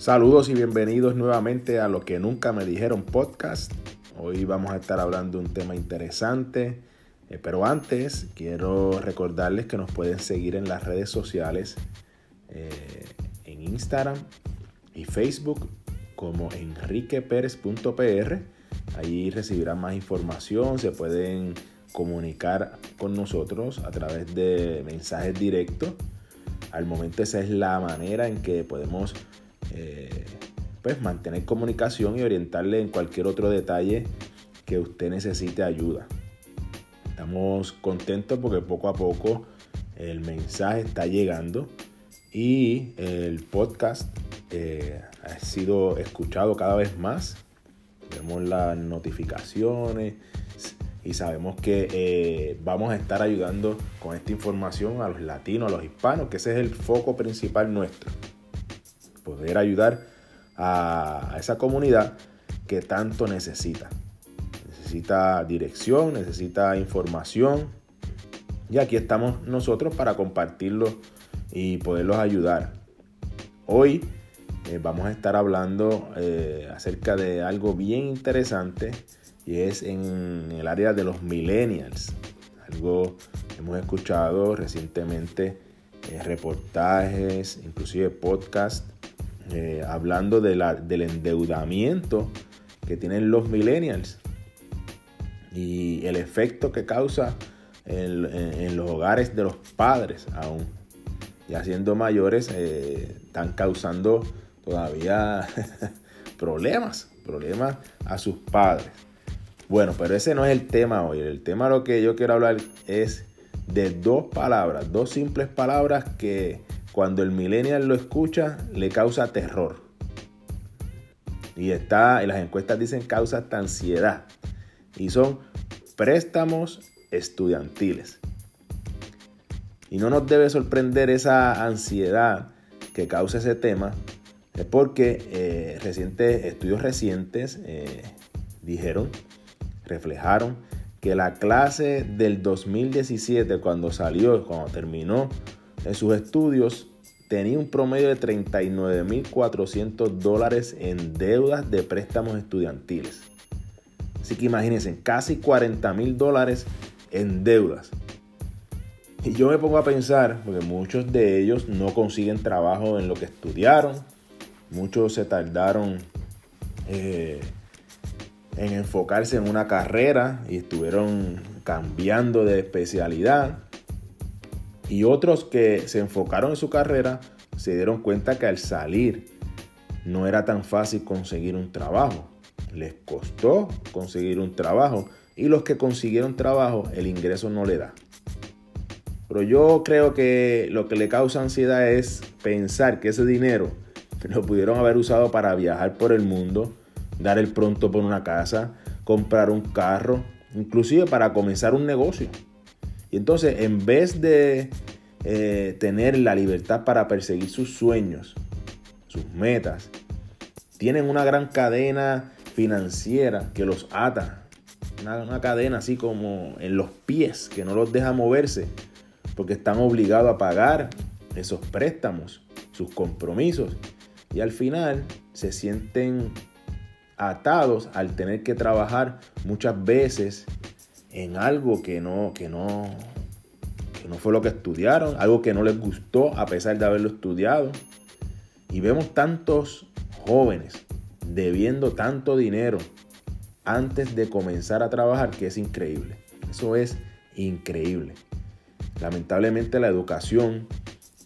Saludos y bienvenidos nuevamente a lo que nunca me dijeron podcast. Hoy vamos a estar hablando de un tema interesante, eh, pero antes quiero recordarles que nos pueden seguir en las redes sociales, eh, en Instagram y Facebook como enriqueperez.pr. Ahí recibirán más información, se pueden comunicar con nosotros a través de mensajes directos. Al momento esa es la manera en que podemos eh, pues mantener comunicación y orientarle en cualquier otro detalle que usted necesite ayuda. Estamos contentos porque poco a poco el mensaje está llegando y el podcast eh, ha sido escuchado cada vez más. Vemos las notificaciones y sabemos que eh, vamos a estar ayudando con esta información a los latinos, a los hispanos, que ese es el foco principal nuestro poder ayudar a, esa comunidad que tanto necesita. Necesita dirección, necesita información. Y aquí estamos nosotros para compartirlo y poderlos ayudar. Hoy eh, vamos a estar hablando eh, acerca de algo bien interesante y es en el área de los millennials. Algo hemos escuchado recientemente, eh, reportajes, inclusive podcasts eh, hablando del endeudamiento que tienen los millennials y el efecto que causa en, los hogares de los padres aún. Ya siendo mayores, eh, están causando todavía problemas, problemas a sus padres. Bueno, pero ese no es el tema hoy. El tema lo que yo quiero hablar es de dos palabras, dos simples palabras que cuando el millennial lo escucha, le causa terror. Y está, en las encuestas dicen causa hasta ansiedad. Y son préstamos estudiantiles. Y no nos debe sorprender esa ansiedad que causa ese tema, es porque eh, recientes, estudios recientes eh, dijeron, reflejaron que la clase del 2017, cuando salió, cuando terminó en sus estudios tenía un promedio de 39.400 dólares en deudas de préstamos estudiantiles. Así que imagínense, casi 40.000 dólares en deudas. Y yo me pongo a pensar, porque muchos de ellos no consiguen trabajo en lo que estudiaron, muchos se tardaron eh, en enfocarse en una carrera y estuvieron cambiando de especialidad. Y otros que se enfocaron en su carrera se dieron cuenta que al salir no era tan fácil conseguir un trabajo. Les costó conseguir un trabajo y los que consiguieron trabajo el ingreso no le da. Pero yo creo que lo que le causa ansiedad es pensar que ese dinero lo pudieron haber usado para viajar por el mundo, dar el pronto por una casa, comprar un carro, inclusive para comenzar un negocio. Y entonces, en vez de eh, tener la libertad para perseguir sus sueños, sus metas, tienen una gran cadena financiera que los ata. Una, una, cadena así como en los pies que no los deja moverse porque están obligados a pagar esos préstamos, sus compromisos. Y al final se sienten atados al tener que trabajar muchas veces en algo que no, que no, que no fue lo que estudiaron, algo que no les gustó a pesar de haberlo estudiado. Y vemos tantos jóvenes debiendo tanto dinero antes de comenzar a trabajar que es increíble. Eso es increíble. Lamentablemente la educación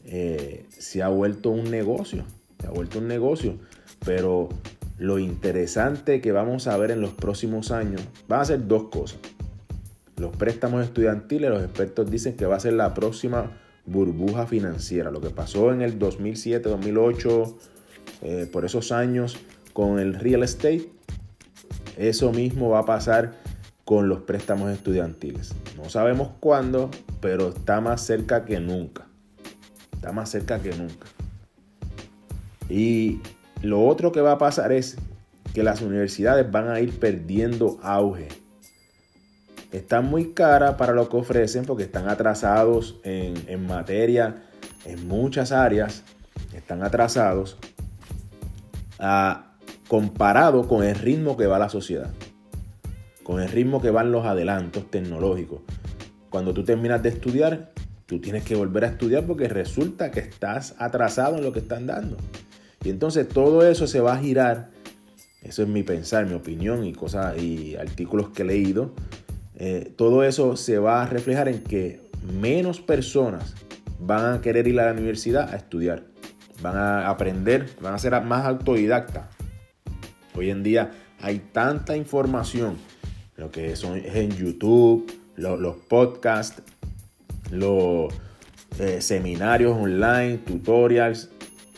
eh, se ha vuelto un negocio, se ha vuelto un negocio, pero lo interesante que vamos a ver en los próximos años van a ser dos cosas los préstamos estudiantiles, los expertos dicen que va a ser la próxima burbuja financiera. Lo que pasó en el 2007, 2008, eh, por esos años con el real estate, eso mismo va a pasar con los préstamos estudiantiles. No sabemos cuándo, pero está más cerca que nunca. Está más cerca que nunca. Y lo otro que va a pasar es que las universidades van a ir perdiendo auge están muy caras para lo que ofrecen porque están atrasados en, materia, en muchas áreas, están atrasados. ah, comparado con el ritmo que va la sociedad, con el ritmo que van los adelantos tecnológicos. Cuando tú terminas de estudiar, tú tienes que volver a estudiar porque resulta que estás atrasado en lo que están dando. Y entonces todo eso se va a girar, eso es mi pensar, mi opinión y cosas y artículos que he leído, eh, todo eso se va a reflejar en que menos personas van a querer ir a la universidad a estudiar, van a aprender, van a ser más autodidactas. Hoy en día hay tanta información, lo que son en YouTube, los podcasts, los eh, seminarios online, tutorials.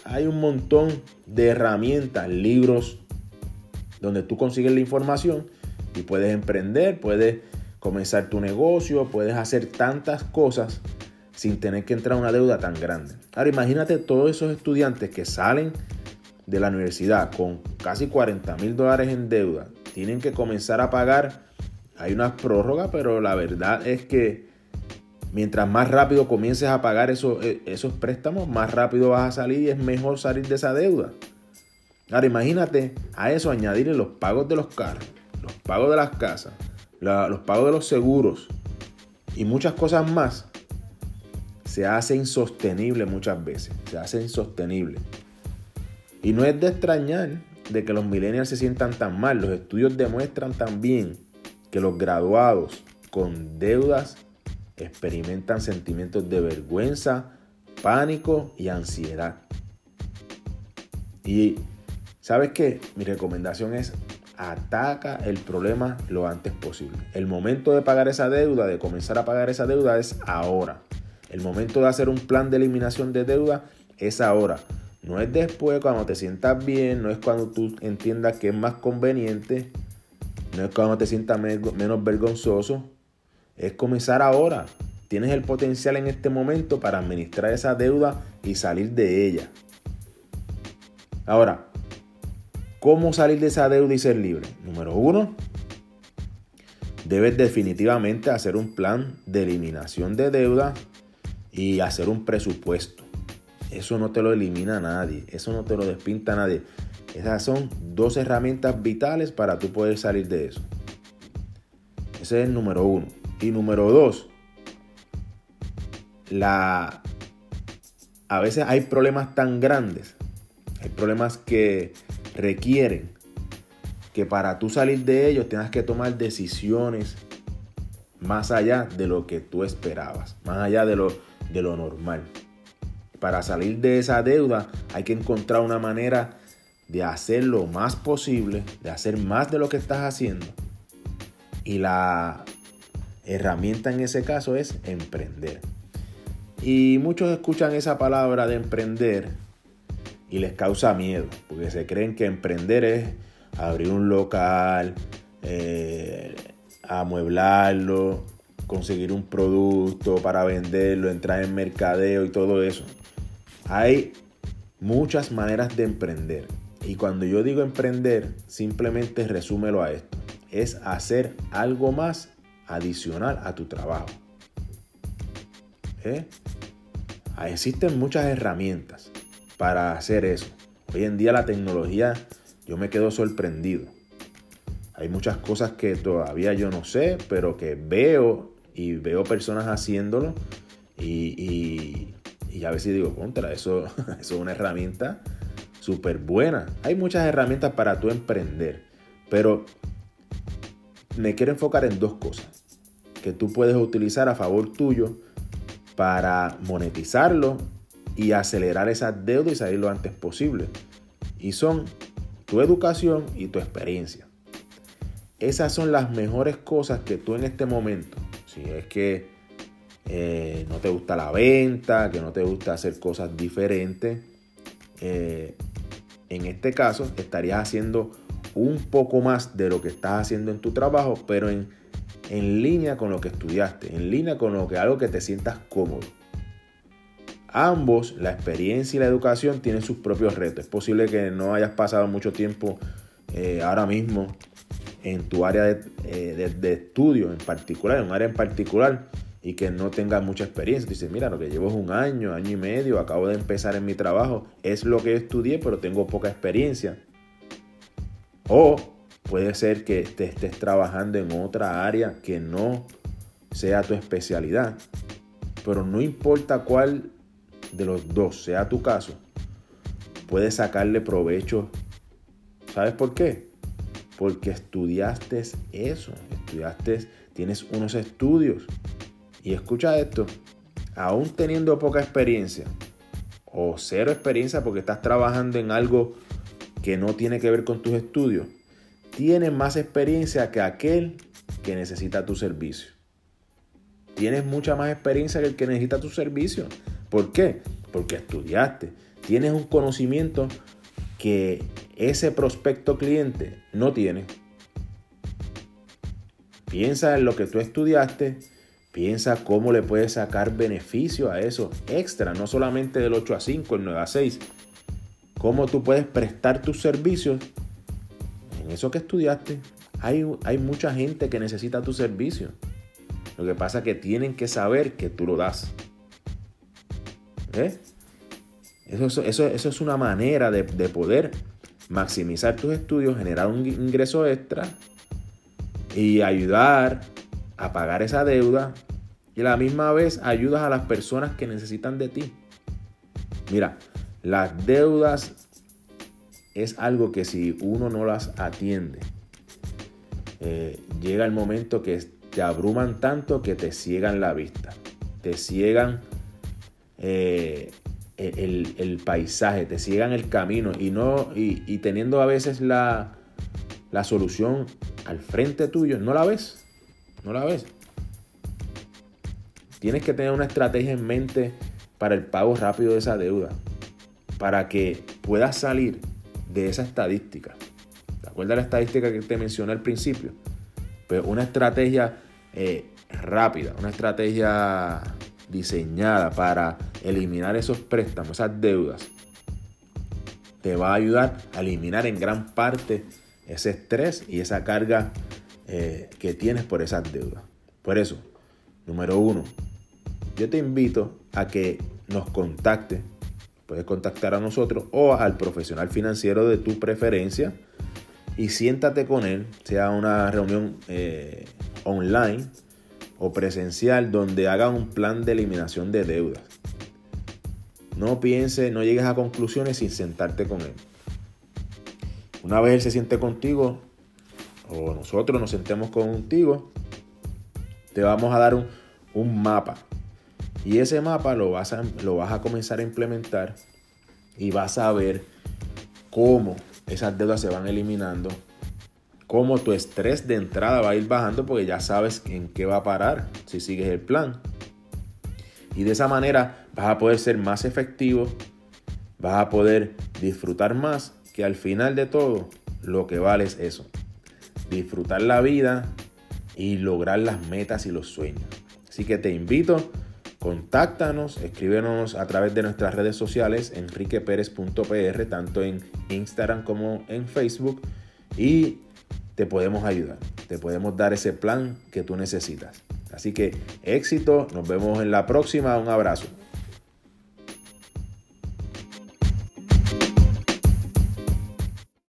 Hay un montón de herramientas, libros, donde tú consigues la información y puedes emprender, puedes comenzar tu negocio, puedes hacer tantas cosas sin tener que entrar a una deuda tan grande. Ahora imagínate todos esos estudiantes que salen de la universidad con casi 40 mil dólares en deuda, tienen que comenzar a pagar, hay una prórroga, pero la verdad es que mientras más rápido comiences a pagar esos, eh, esos préstamos, más rápido vas a salir y es mejor salir de esa deuda. Ahora imagínate a eso añadirle los pagos de los carros, los pagos de las casas, los pagos de los seguros y muchas cosas más, se hace insostenible muchas veces. Se hace insostenible. Y no es de extrañar de que los millennials se sientan tan mal. Los estudios demuestran también que los graduados con deudas experimentan sentimientos de vergüenza, pánico y ansiedad. Y sabes qué? Mi recomendación es ataca el problema lo antes posible. El momento de pagar esa deuda, de comenzar a pagar esa deuda es ahora. El momento de hacer un plan de eliminación de deuda es ahora. No es después cuando te sientas bien, no es cuando tú entiendas que es más conveniente, no es cuando te sientas menos vergonzoso. Es comenzar ahora. Tienes el potencial en este momento para administrar esa deuda y salir de ella. Ahora, ¿Cómo salir de esa deuda y ser libre? Número uno, debes definitivamente hacer un plan de eliminación de deuda y hacer un presupuesto. Eso no te lo elimina nadie, eso no te lo despinta nadie. Esas son dos herramientas vitales para tú poder salir de eso. Ese es el número uno. Y número dos, la, a veces hay problemas tan grandes, hay problemas que requieren que para tú salir de ellos tengas que tomar decisiones más allá de lo que tú esperabas, más allá de lo, de lo normal. Para salir de esa deuda hay que encontrar una manera de hacer lo más posible, de hacer más de lo que estás haciendo. Y la herramienta en ese caso es emprender. Y muchos escuchan esa palabra de emprender y les causa miedo, porque se creen que emprender es abrir un local, eh, amueblarlo, conseguir un producto para venderlo, entrar en mercadeo y todo eso. Hay muchas maneras de emprender. Y cuando yo digo emprender, simplemente resúmelo a esto. Es hacer algo más adicional a tu trabajo. ¿Eh? Existen muchas herramientas para hacer eso. Hoy en día la tecnología, yo me quedo sorprendido. Hay muchas cosas que todavía yo no sé, pero que veo y veo personas haciéndolo y, a veces digo, contra, eso, eso es una herramienta súper buena. Hay muchas herramientas para tú emprender, pero me quiero enfocar en dos cosas que tú puedes utilizar a favor tuyo para monetizarlo y acelerar esas deudas y salir lo antes posible. Y son tu educación y tu experiencia. Esas son las mejores cosas que tú en este momento, si es que eh, no te gusta la venta, que no te gusta hacer cosas diferentes, eh, en este caso estarías haciendo un poco más de lo que estás haciendo en tu trabajo, pero en, en línea con lo que estudiaste, en línea con lo que algo que te sientas cómodo. Ambos, la experiencia y la educación, tienen sus propios retos. Es posible que no hayas pasado mucho tiempo eh, ahora mismo en tu área eh, de, estudio en particular, en un área en particular, y que no tengas mucha experiencia. Dices, mira, lo que llevo es un año, año y medio, acabo de empezar en mi trabajo, es lo que estudié, pero tengo poca experiencia. O puede ser que te estés trabajando en otra área que no sea tu especialidad. Pero no importa cuál de los dos sea tu caso, puedes sacarle provecho. ¿Sabes por qué? Porque estudiaste eso, estudiaste, tienes unos estudios. Y escucha esto, aún teniendo poca experiencia o cero experiencia porque estás trabajando en algo que no tiene que ver con tus estudios, tienes más experiencia que aquel que necesita tu servicio. Tienes mucha más experiencia que el que necesita tu servicio. ¿Por qué? Porque estudiaste. Tienes un conocimiento que ese prospecto cliente no tiene. Piensa en lo que tú estudiaste, piensa cómo le puedes sacar beneficio a eso extra, no solamente del 8 a 5, el 9 a 6. Cómo tú puedes prestar tus servicios en eso que estudiaste. Hay, hay mucha gente que necesita tu servicio. Lo que pasa es que tienen que saber que tú lo das. Eso, eso, eso, es una manera de, de poder maximizar tus estudios, generar un ingreso extra y ayudar a pagar esa deuda y a la misma vez ayudas a las personas que necesitan de ti. Mira, las deudas es algo que si uno no las atiende, eh, llega el momento que te abruman tanto que te ciegan la vista, te ciegan eh, el, paisaje, te ciegan el camino y, no, y, teniendo a veces la, la solución al frente tuyo, no la ves, no la ves. Tienes que tener una estrategia en mente para el pago rápido de esa deuda, para que puedas salir de esa estadística. ¿Te acuerdas la estadística que te mencioné al principio? Pues una estrategia eh, rápida, una estrategia diseñada para eliminar esos préstamos, esas deudas, te va a ayudar a eliminar en gran parte ese estrés y esa carga eh, que tienes por esas deudas. Por eso, número uno, yo te invito a que nos contacte. Puedes contactar a nosotros o al profesional financiero de tu preferencia y siéntate con él, sea una reunión eh, online o presencial donde haga un plan de eliminación de deudas. No pienses, no llegues a conclusiones sin sentarte con él. Una vez él se siente contigo, o nosotros nos sentemos contigo, te vamos a dar un, un mapa. Y ese mapa lo vas, a, lo vas a comenzar a implementar y vas a ver cómo esas deudas se van eliminando, cómo tu estrés de entrada va a ir bajando porque ya sabes en qué va a parar si sigues el plan. Y de esa manera vas a poder ser más efectivo, vas a poder disfrutar más, que al final de todo lo que vale es eso, disfrutar la vida y lograr las metas y los sueños. Así que te invito, contáctanos, escríbenos a través de nuestras redes sociales, enriqueperez.pr, tanto en Instagram como en Facebook, y te podemos ayudar, te podemos dar ese plan que tú necesitas. Así que éxito, nos vemos en la próxima, un abrazo.